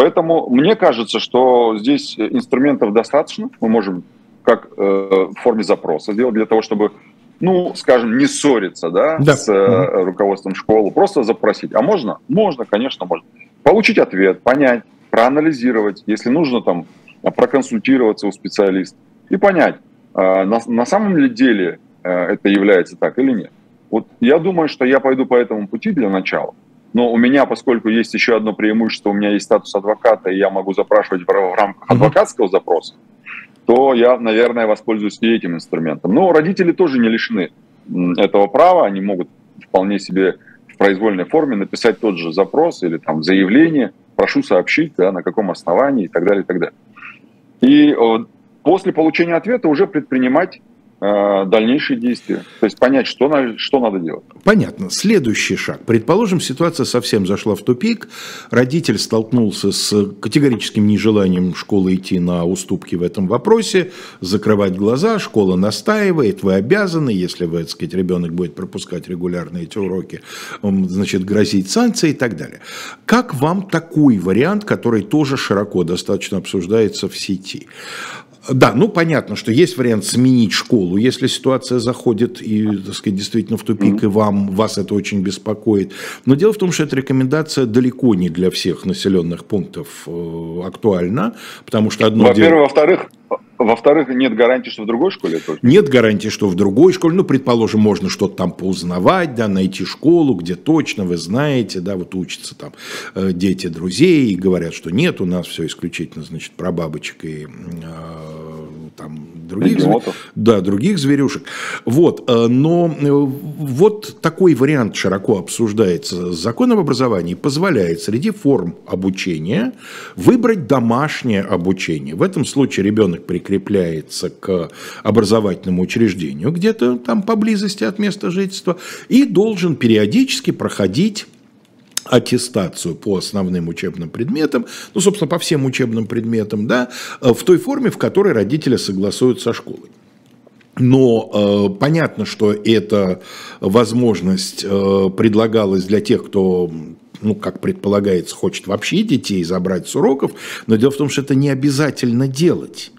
Поэтому мне кажется, что здесь инструментов достаточно. Мы можем как э, в форме запроса сделать для того, чтобы, ну, скажем, не ссориться да, да. с э, руководством школы, просто запросить. А можно? Можно, конечно, можно. Получить ответ, понять, проанализировать, если нужно там проконсультироваться у специалиста и понять, э, на, на самом ли деле э, это является так или нет. Вот я думаю, что я пойду по этому пути для начала. Но у меня, поскольку есть еще одно преимущество, у меня есть статус адвоката, и я могу запрашивать в, рамках адвокатского запроса, то я, наверное, воспользуюсь и этим инструментом. Но родители тоже не лишены этого права, они могут вполне себе в произвольной форме написать тот же запрос или там заявление, прошу сообщить, да, на каком основании и так далее, и так далее. И после получения ответа уже предпринимать Э, дальнейшие действия. То есть понять, что, на, что надо делать. Понятно. Следующий шаг. Предположим, ситуация совсем зашла в тупик. Родитель столкнулся с категорическим нежеланием школы идти на уступки в этом вопросе, закрывать глаза, школа настаивает, вы обязаны, если вы, так сказать, ребенок будет пропускать регулярно эти уроки, значит, грозить санкции и так далее. Как вам такой вариант, который тоже широко достаточно обсуждается в сети? Да, ну понятно, что есть вариант сменить школу, если ситуация заходит и, так сказать, действительно в тупик, mm-hmm. и вам, вас это очень беспокоит. Но дело в том, что эта рекомендация далеко не для всех населенных пунктов э, актуальна, потому что одно Во-первых, дело... во-вторых, во-вторых, нет гарантии, что в другой школе тоже. Нет гарантии, что в другой школе. Ну, предположим, можно что-то там поузнавать, да, найти школу, где точно вы знаете, да, вот учатся там э, дети друзей и говорят, что нет, у нас все исключительно, значит, про бабочек и э, там других, да, других зверюшек. Вот, э, но э, вот такой вариант широко обсуждается. Закон об образовании позволяет среди форм обучения выбрать домашнее обучение. В этом случае ребенок прикрепляется к образовательному учреждению где-то там поблизости от места жительства и должен периодически проходить аттестацию по основным учебным предметам, ну, собственно, по всем учебным предметам, да, э, в той форме, в которой родители согласуют со школой. Но э, понятно, что эта возможность э, предлагалась для тех, кто ну, как предполагается, хочет вообще детей забрать с уроков, но дело в том, что это не обязательно делать.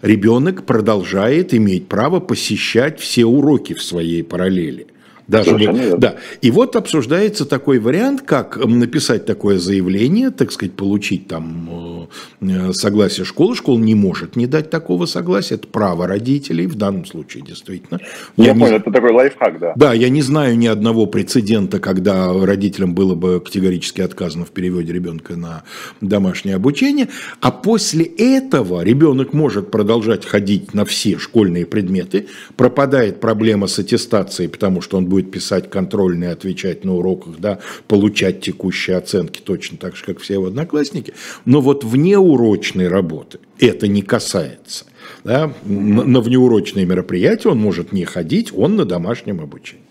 Ребенок продолжает иметь право посещать все уроки в своей параллели – даже вот, да. И вот обсуждается такой вариант, как написать такое заявление, так сказать, получить там э, согласие школы. Школа не может не дать такого согласия. Это право родителей в данном случае, действительно. Я, я понял, не... это такой лайфхак, да. Да, я не знаю ни одного прецедента, когда родителям было бы категорически отказано в переводе ребенка на домашнее обучение. А после этого ребенок может продолжать ходить на все школьные предметы. Пропадает проблема с аттестацией, потому что он будет будет писать контрольные, отвечать на уроках, да, получать текущие оценки точно так же, как все его одноклассники. Но вот вне урочной работы это не касается. Да, на внеурочные мероприятия он может не ходить, он на домашнем обучении.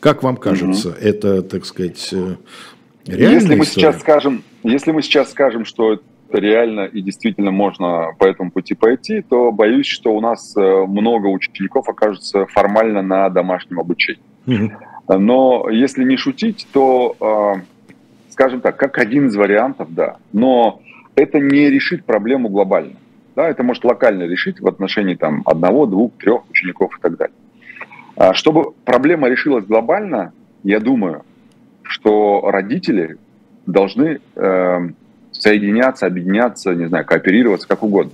Как вам кажется, угу. это, так сказать, э, реально? Если мы сейчас скажем, если мы сейчас скажем, что это реально и действительно можно по этому пути пойти, то боюсь, что у нас э, много учеников окажутся формально на домашнем обучении. Но если не шутить, то, а, скажем так, как один из вариантов, да. Но это не решит проблему глобально. Да, это может локально решить в отношении там, одного, двух, трех учеников и так далее. А, чтобы проблема решилась глобально, я думаю, что родители должны э, соединяться, объединяться, не знаю, кооперироваться, как угодно.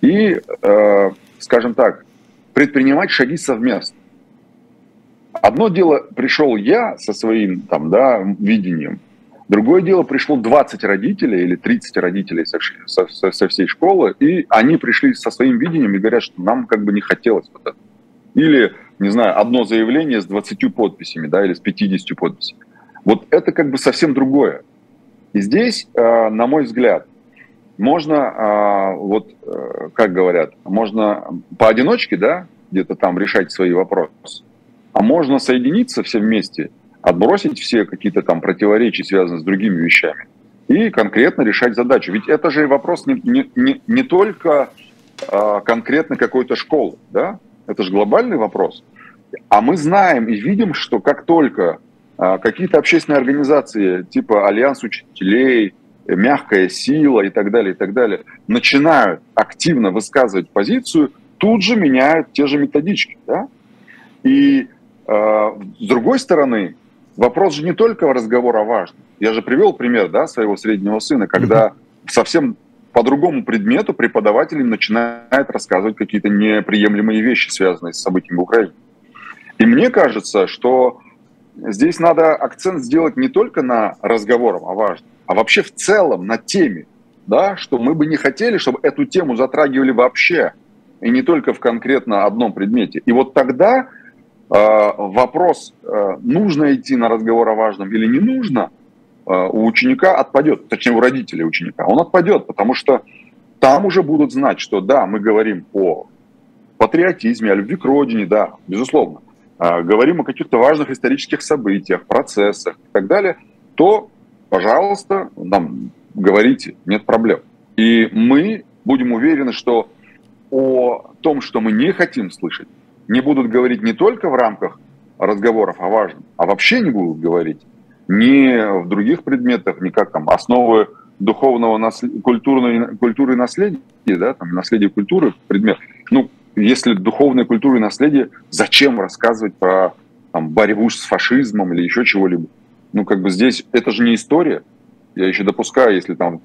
И, э, скажем так, предпринимать шаги совместно. Одно дело, пришел я со своим там, да, видением, другое дело, пришло 20 родителей или 30 родителей со, со, со всей школы, и они пришли со своим видением и говорят, что нам как бы не хотелось вот это. Или, не знаю, одно заявление с 20 подписями, да, или с 50 подписями. Вот это как бы совсем другое. И здесь, э, на мой взгляд, можно, э, вот э, как говорят, можно поодиночке, да, где-то там решать свои вопросы, а можно соединиться все вместе, отбросить все какие-то там противоречия, связанные с другими вещами, и конкретно решать задачу. Ведь это же вопрос не, не, не, не только конкретно какой-то школы, да, это же глобальный вопрос. А мы знаем и видим, что как только а, какие-то общественные организации типа Альянс учителей, мягкая сила и так далее, и так далее, начинают активно высказывать позицию, тут же меняют те же методички. Да? И э, с другой стороны, вопрос же не только в разговор о важном. Я же привел пример да, своего среднего сына, когда совсем по другому предмету преподаватель начинает рассказывать какие-то неприемлемые вещи, связанные с событиями в Украине. И мне кажется, что здесь надо акцент сделать не только на разговором о важном, а вообще в целом на теме, да, что мы бы не хотели, чтобы эту тему затрагивали вообще, и не только в конкретно одном предмете. И вот тогда э, вопрос, э, нужно идти на разговор о важном или не нужно, э, у ученика отпадет, точнее у родителей ученика, он отпадет, потому что там уже будут знать, что да, мы говорим о патриотизме, о любви к родине, да, безусловно. Говорим о каких-то важных исторических событиях, процессах и так далее, то, пожалуйста, нам говорите, нет проблем. И мы будем уверены, что о том, что мы не хотим слышать, не будут говорить не только в рамках разговоров о важном, а вообще не будут говорить ни в других предметах, ни как там основы духовного наслед... культурной... культуры и наследия, да, там, наследие культуры, предмет. Ну, если духовная культура и наследие, зачем рассказывать про там, борьбу с фашизмом или еще чего-либо? Ну, как бы здесь, это же не история. Я еще допускаю, если там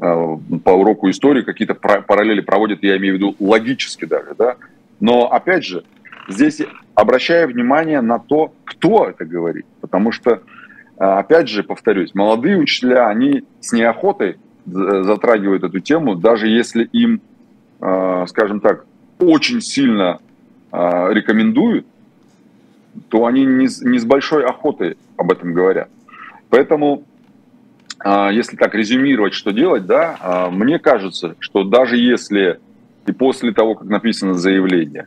э, по уроку истории какие-то параллели проводят, я имею в виду логически даже, да. Но, опять же, здесь обращаю внимание на то, кто это говорит. Потому что, э, опять же, повторюсь, молодые учителя, они с неохотой затрагивают эту тему, даже если им, э, скажем так, очень сильно э, рекомендуют, то они не, не с большой охотой об этом говорят. Поэтому, если так резюмировать, что делать, да, мне кажется, что даже если и после того, как написано заявление,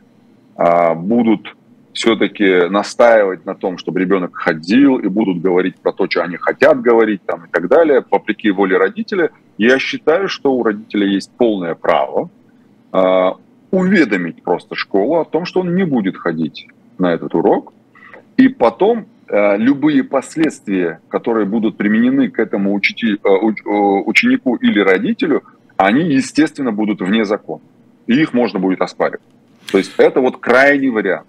э, будут все-таки настаивать на том, чтобы ребенок ходил и будут говорить про то, что они хотят говорить там, и так далее, вопреки воле родителя, я считаю, что у родителя есть полное право уведомить просто школу о том, что он не будет ходить на этот урок, и потом э, любые последствия, которые будут применены к этому учитель, э, ученику или родителю, они, естественно, будут вне закона. И их можно будет оспаривать. То есть это вот крайний вариант.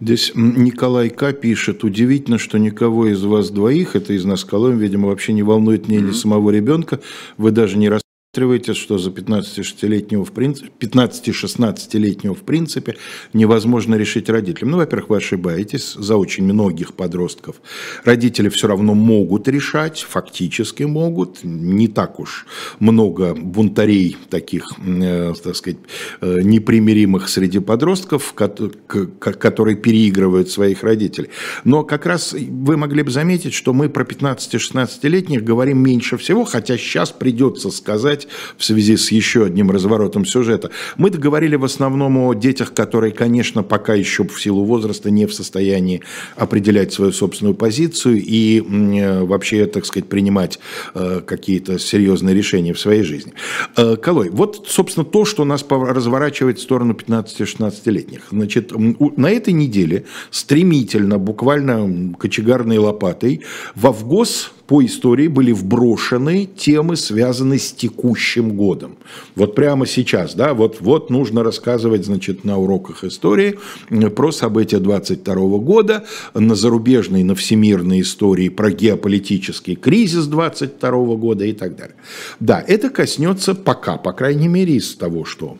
Здесь Николай К. пишет, удивительно, что никого из вас двоих, это из нас Колоем, видимо, вообще не волнует мнение mm-hmm. самого ребенка, вы даже не рас Рассматриваете, что за 15-16-летнего в принципе, 15-16-летнего в принципе невозможно решить родителям. Ну, во-первых, вы ошибаетесь, за очень многих подростков родители все равно могут решать, фактически могут, не так уж много бунтарей таких, э, так сказать, э, непримиримых среди подростков, которые переигрывают своих родителей. Но как раз вы могли бы заметить, что мы про 15-16-летних говорим меньше всего, хотя сейчас придется сказать, сказать в связи с еще одним разворотом сюжета. Мы договорили в основном о детях, которые, конечно, пока еще в силу возраста не в состоянии определять свою собственную позицию и э, вообще, так сказать, принимать э, какие-то серьезные решения в своей жизни. Э, Колой, вот, собственно, то, что нас разворачивает в сторону 15-16-летних. Значит, на этой неделе стремительно, буквально кочегарной лопатой, в ВГОС по истории были вброшены темы, связанные с текущим годом. Вот прямо сейчас, да, вот, вот нужно рассказывать, значит, на уроках истории про события 22 года, на зарубежной, на всемирной истории про геополитический кризис 22 года и так далее. Да, это коснется пока, по крайней мере, из того, что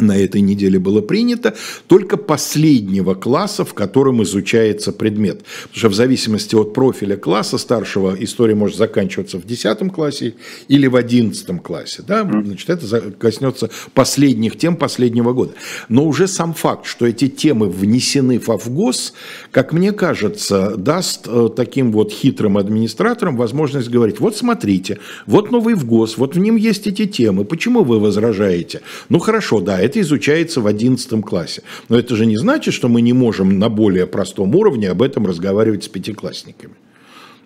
на этой неделе было принято, только последнего класса, в котором изучается предмет. Потому что в зависимости от профиля класса старшего история может заканчиваться в 10 классе или в 11 классе. Да? Значит, это коснется последних тем последнего года. Но уже сам факт, что эти темы внесены в Авгос, как мне кажется, даст э, таким вот хитрым администраторам возможность говорить, вот смотрите, вот новый ВГОС, вот в нем есть эти темы, почему вы возражаете? Ну хорошо, да, это изучается в 11 классе. Но это же не значит, что мы не можем на более простом уровне об этом разговаривать с пятиклассниками.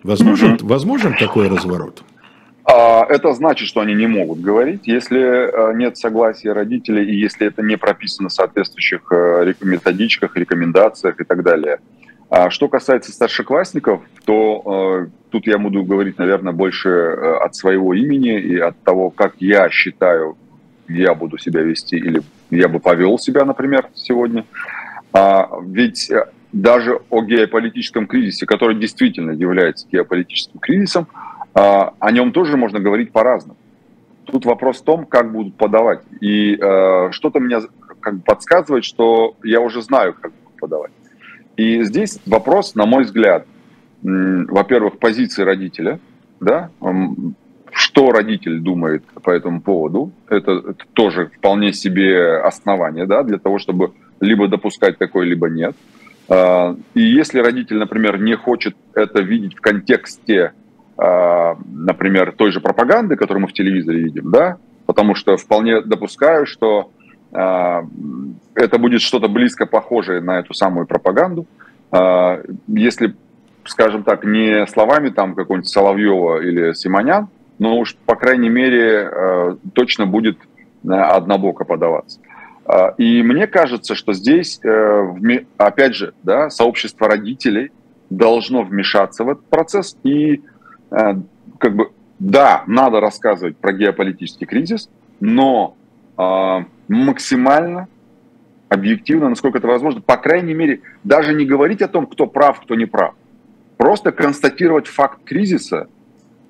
Возможен, mm возможен такой разворот? А, это значит, что они не могут говорить, если э, нет согласия родителей и если это не прописано в соответствующих э, методичках, рекомендациях и так далее. А что касается старшеклассников, то э, тут я буду говорить, наверное, больше от своего имени и от того, как я считаю, я буду себя вести или я бы повел себя, например, сегодня. А, ведь э, даже о геополитическом кризисе, который действительно является геополитическим кризисом, а, о нем тоже можно говорить по-разному. Тут вопрос в том, как будут подавать. И э, что-то мне как бы подсказывает, что я уже знаю, как подавать. И здесь вопрос, на мой взгляд, во-первых, позиции родителя, да, что родитель думает по этому поводу, это, это тоже вполне себе основание да, для того, чтобы либо допускать такое, либо нет. А, и если родитель, например, не хочет это видеть в контексте, а, например, той же пропаганды, которую мы в телевизоре видим, да, потому что вполне допускаю, что а, это будет что-то близко похожее на эту самую пропаганду. Если, скажем так, не словами там какого-нибудь Соловьева или Симонян, но уж, по крайней мере, э, точно будет э, однобоко подаваться. Э, и мне кажется, что здесь, опять же, да, сообщество родителей должно вмешаться в этот процесс и как бы, да, надо рассказывать про геополитический кризис, но максимально объективно, насколько это возможно, по крайней мере, даже не говорить о том, кто прав, кто не прав, просто констатировать факт кризиса –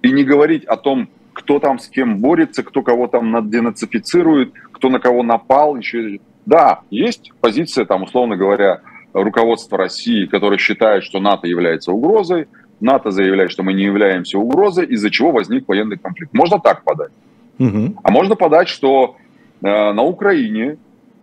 и не говорить о том, кто там с кем борется, кто кого там денацифицирует, кто на кого напал. Еще... Да, есть позиция, там, условно говоря, руководства России, которое считает, что НАТО является угрозой, НАТО заявляет, что мы не являемся угрозой, из-за чего возник военный конфликт. Можно так подать. Угу. А можно подать, что э, на Украине,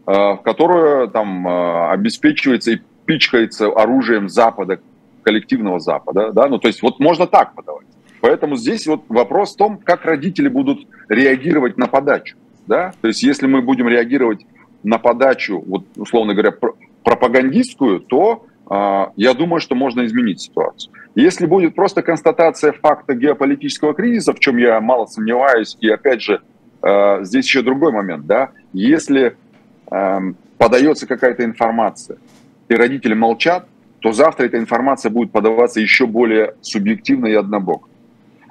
э, которая там э, обеспечивается и пичкается оружием Запада, коллективного Запада, да, ну то есть вот можно так подавать. Поэтому здесь вот вопрос в том, как родители будут реагировать на подачу. Да? То есть если мы будем реагировать на подачу, вот, условно говоря, пропагандистскую, то э, я думаю, что можно изменить ситуацию. Если будет просто констатация факта геополитического кризиса, в чем я мало сомневаюсь, и опять же, э, здесь еще другой момент, да, если э, подается какая-то информация, и родители молчат, то завтра эта информация будет подаваться еще более субъективно и однобоко.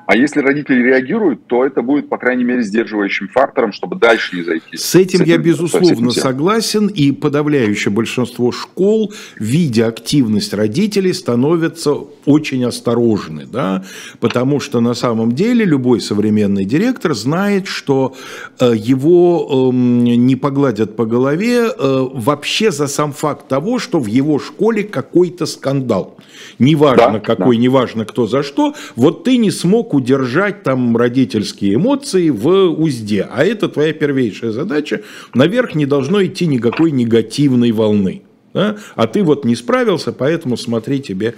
А если родители реагируют, то это будет, по крайней мере, сдерживающим фактором, чтобы дальше не зайти. С этим, с этим я, безусловно, согласен. И подавляющее большинство школ, видя активность родителей, становятся очень осторожны. Да? Потому что на самом деле любой современный директор знает, что э, его эм, не погладят по голове э, вообще за сам факт того, что в его школе какой-то скандал. Неважно да, какой, да. неважно кто за что. Вот ты не смог удержать там родительские эмоции в узде. А это твоя первейшая задача. Наверх не должно идти никакой негативной волны. Да? А ты вот не справился, поэтому смотри тебе,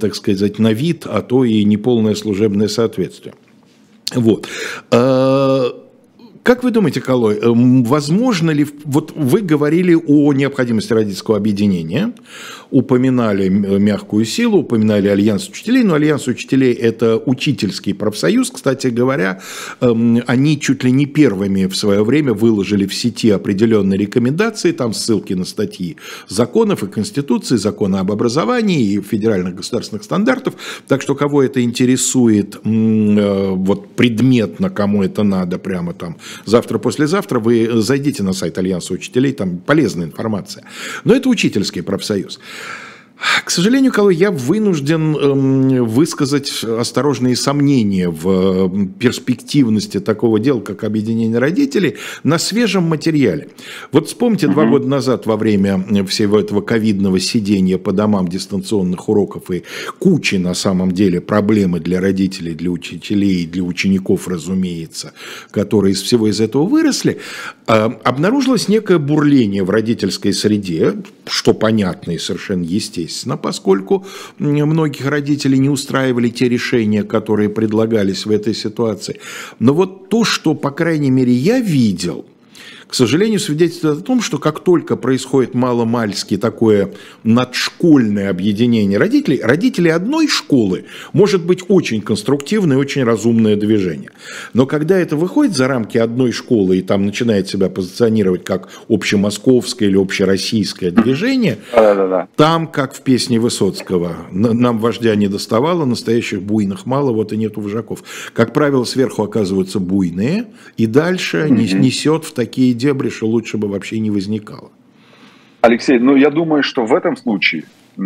так сказать, на вид, а то и неполное служебное соответствие. Вот. Как вы думаете, Колой, эм, возможно ли, вот вы говорили о необходимости родительского объединения, упоминали мягкую силу, упоминали Альянс учителей, но Альянс учителей – это учительский профсоюз, кстати говоря, эм, они чуть ли не первыми в свое время выложили в сети определенные рекомендации, там ссылки на статьи законов и Конституции, закона об образовании и федеральных государственных стандартов, так что кого это интересует, э, вот предметно, кому это надо, прямо там завтра-послезавтра, вы зайдите на сайт Альянса учителей, там полезная информация. Но это учительский профсоюз. К сожалению, Калой, я вынужден эм, высказать осторожные сомнения в эм, перспективности такого дела, как объединение родителей, на свежем материале. Вот вспомните, угу. два года назад во время всего этого ковидного сидения по домам дистанционных уроков и кучи, на самом деле, проблемы для родителей, для учителей, для учеников, разумеется, которые из всего из этого выросли, э, обнаружилось некое бурление в родительской среде, что понятно и совершенно естественно, поскольку многих родителей не устраивали те решения, которые предлагались в этой ситуации. Но вот то, что, по крайней мере, я видел – к сожалению, свидетельствует о том, что как только происходит маломальски такое надшкольное объединение родителей, родители одной школы может быть очень конструктивное, очень разумное движение. Но когда это выходит за рамки одной школы и там начинает себя позиционировать как общемосковское или общероссийское движение, там, как в песне Высоцкого, нам вождя не доставало, настоящих буйных мало, вот и нету вожаков. Как правило, сверху оказываются буйные, и дальше несет в такие дебри, что лучше бы вообще не возникало. Алексей, ну я думаю, что в этом случае, э,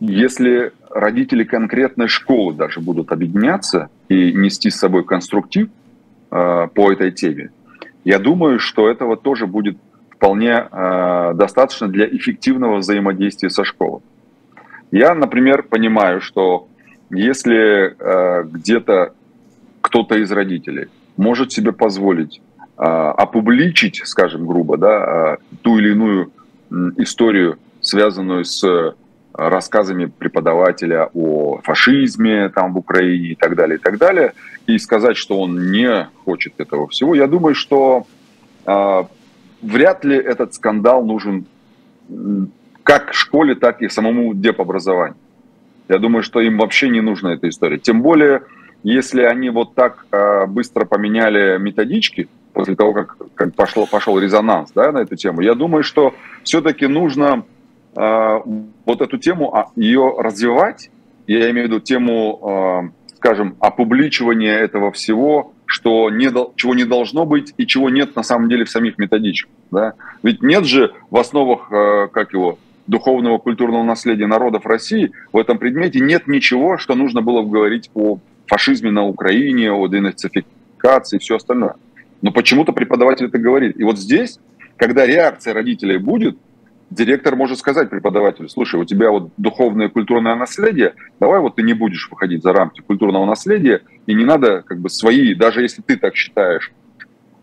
если родители конкретной школы даже будут объединяться и нести с собой конструктив э, по этой теме, я думаю, что этого тоже будет вполне э, достаточно для эффективного взаимодействия со школой. Я, например, понимаю, что если где-то кто-то из родителей может себе позволить опубличить, скажем грубо, да, а, ту или иную историю, связанную с а, рассказами преподавателя о фашизме там в Украине и так далее, и так далее, и сказать, что он не хочет этого всего, я думаю, что э, вряд ли этот скандал нужен как школе, так и самому депобразованию. Я думаю, что им вообще не нужна эта история. Тем более, если они вот так э, быстро поменяли методички, после того, как, как пошел, пошел резонанс да, на эту тему, я думаю, что все-таки нужно э, вот эту тему, а, ее развивать, я имею в виду тему, э, скажем, опубличивания этого всего, что не, чего не должно быть и чего нет на самом деле в самих методичках. Да? Ведь нет же в основах, э, как его, духовного культурного наследия народов России в этом предмете нет ничего, что нужно было говорить о фашизме на Украине, о денацификации и все остальное. Но почему-то преподаватель это говорит. И вот здесь, когда реакция родителей будет, директор может сказать преподавателю, слушай, у тебя вот духовное культурное наследие, давай вот ты не будешь выходить за рамки культурного наследия, и не надо как бы свои, даже если ты так считаешь,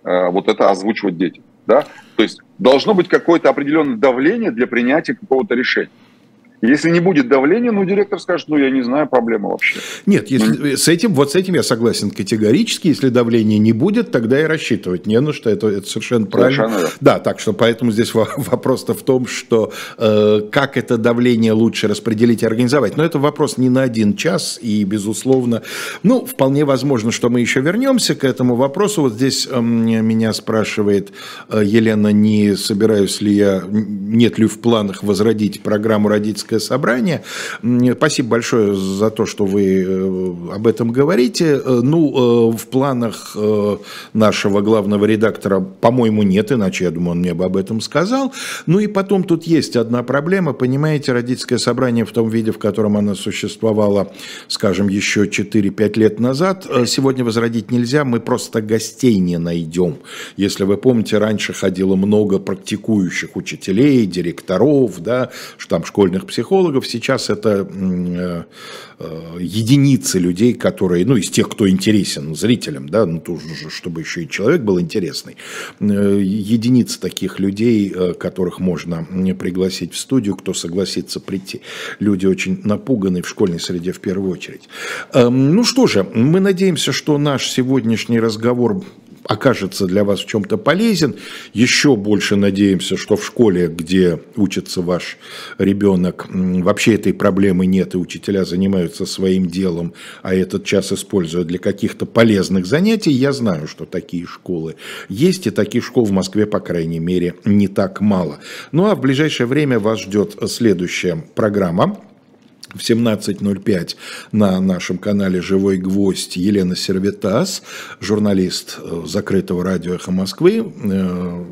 э, вот это озвучивать детям. Да? То есть должно быть какое-то определенное давление для принятия какого-то решения. Если не будет давления, ну, директор скажет, ну, я не знаю, проблема вообще. Нет, если, ну, с этим, вот с этим я согласен категорически. Если давления не будет, тогда и рассчитывать не на что. Это, это совершенно правильно. Совершенно, да. да, так что поэтому здесь вопрос-то в том, что э, как это давление лучше распределить и организовать. Но это вопрос не на один час и, безусловно, ну, вполне возможно, что мы еще вернемся к этому вопросу. Вот здесь э, меня спрашивает э, Елена, не собираюсь ли я, нет ли в планах возродить программу родительской родительское собрание. Спасибо большое за то, что вы э, об этом говорите. Э, ну, э, в планах нашего главного редактора, по-моему, нет, иначе, я думаю, он мне бы об этом сказал. Ну и потом тут есть одна проблема, понимаете, родительское собрание в том виде, в котором оно существовало, скажем, еще 4-5 лет назад, сегодня возродить нельзя, мы просто гостей не найдем. Если вы помните, раньше ходило много практикующих учителей, директоров, да, там школьных психологов, психологов, сейчас это э, э, единицы людей, которые, ну, из тех, кто интересен зрителям, да, ну, тоже, чтобы еще и человек был интересный, э, единицы таких людей, которых можно пригласить в студию, кто согласится прийти. Люди очень напуганы в школьной среде в первую очередь. Эм, ну что же, мы надеемся, что наш сегодняшний разговор окажется для вас в чем-то полезен. Еще больше надеемся, что в школе, где учится ваш ребенок, вообще этой проблемы нет, и учителя занимаются своим делом, а этот час используют для каких-то полезных занятий. Я знаю, что такие школы есть, и таких школ в Москве, по крайней мере, не так мало. Ну а в ближайшее время вас ждет следующая программа в 17.05 на нашем канале «Живой гвоздь» Елена Сервитас, журналист э, закрытого радио «Эхо Москвы», э,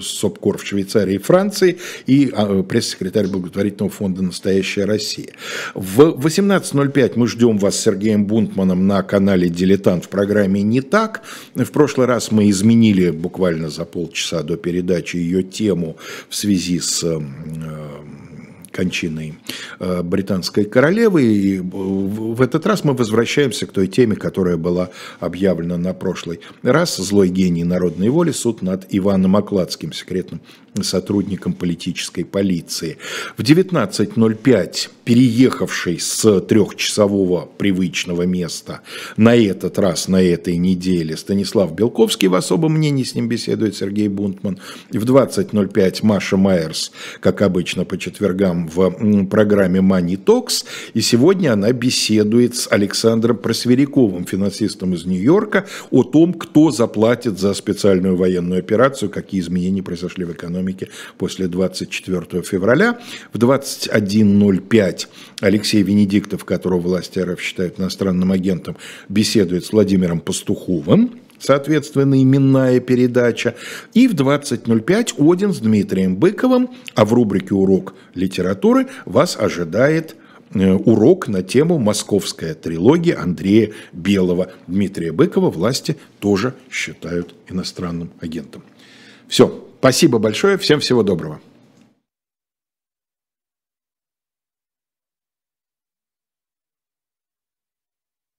СОПКОР в Швейцарии и Франции и а, пресс-секретарь благотворительного фонда «Настоящая Россия». В 18.05 мы ждем вас с Сергеем Бунтманом на канале «Дилетант» в программе «Не так». В прошлый раз мы изменили буквально за полчаса до передачи ее тему в связи с э, кончиной э, британской королевы. И в этот раз мы возвращаемся к той теме, которая была объявлена на прошлый раз. Злой гений народной воли, суд над Иваном Окладским, секретным сотрудником политической полиции. В 19.05 переехавший с трехчасового привычного места на этот раз, на этой неделе, Станислав Белковский в особом мнении с ним беседует Сергей Бунтман. В 20.05 Маша Майерс, как обычно по четвергам в программе Money Talks. И сегодня она беседует с Александром Просверяковым, финансистом из Нью-Йорка, о том, кто заплатит за специальную военную операцию, какие изменения произошли в экономике после 24 февраля. В 21.05 Алексей Венедиктов, которого власти РФ считают иностранным агентом, беседует с Владимиром Пастуховым соответственно, именная передача. И в 20.05 Один с Дмитрием Быковым, а в рубрике «Урок литературы» вас ожидает э, урок на тему «Московская трилогия» Андрея Белого. Дмитрия Быкова власти тоже считают иностранным агентом. Все, спасибо большое, всем всего доброго.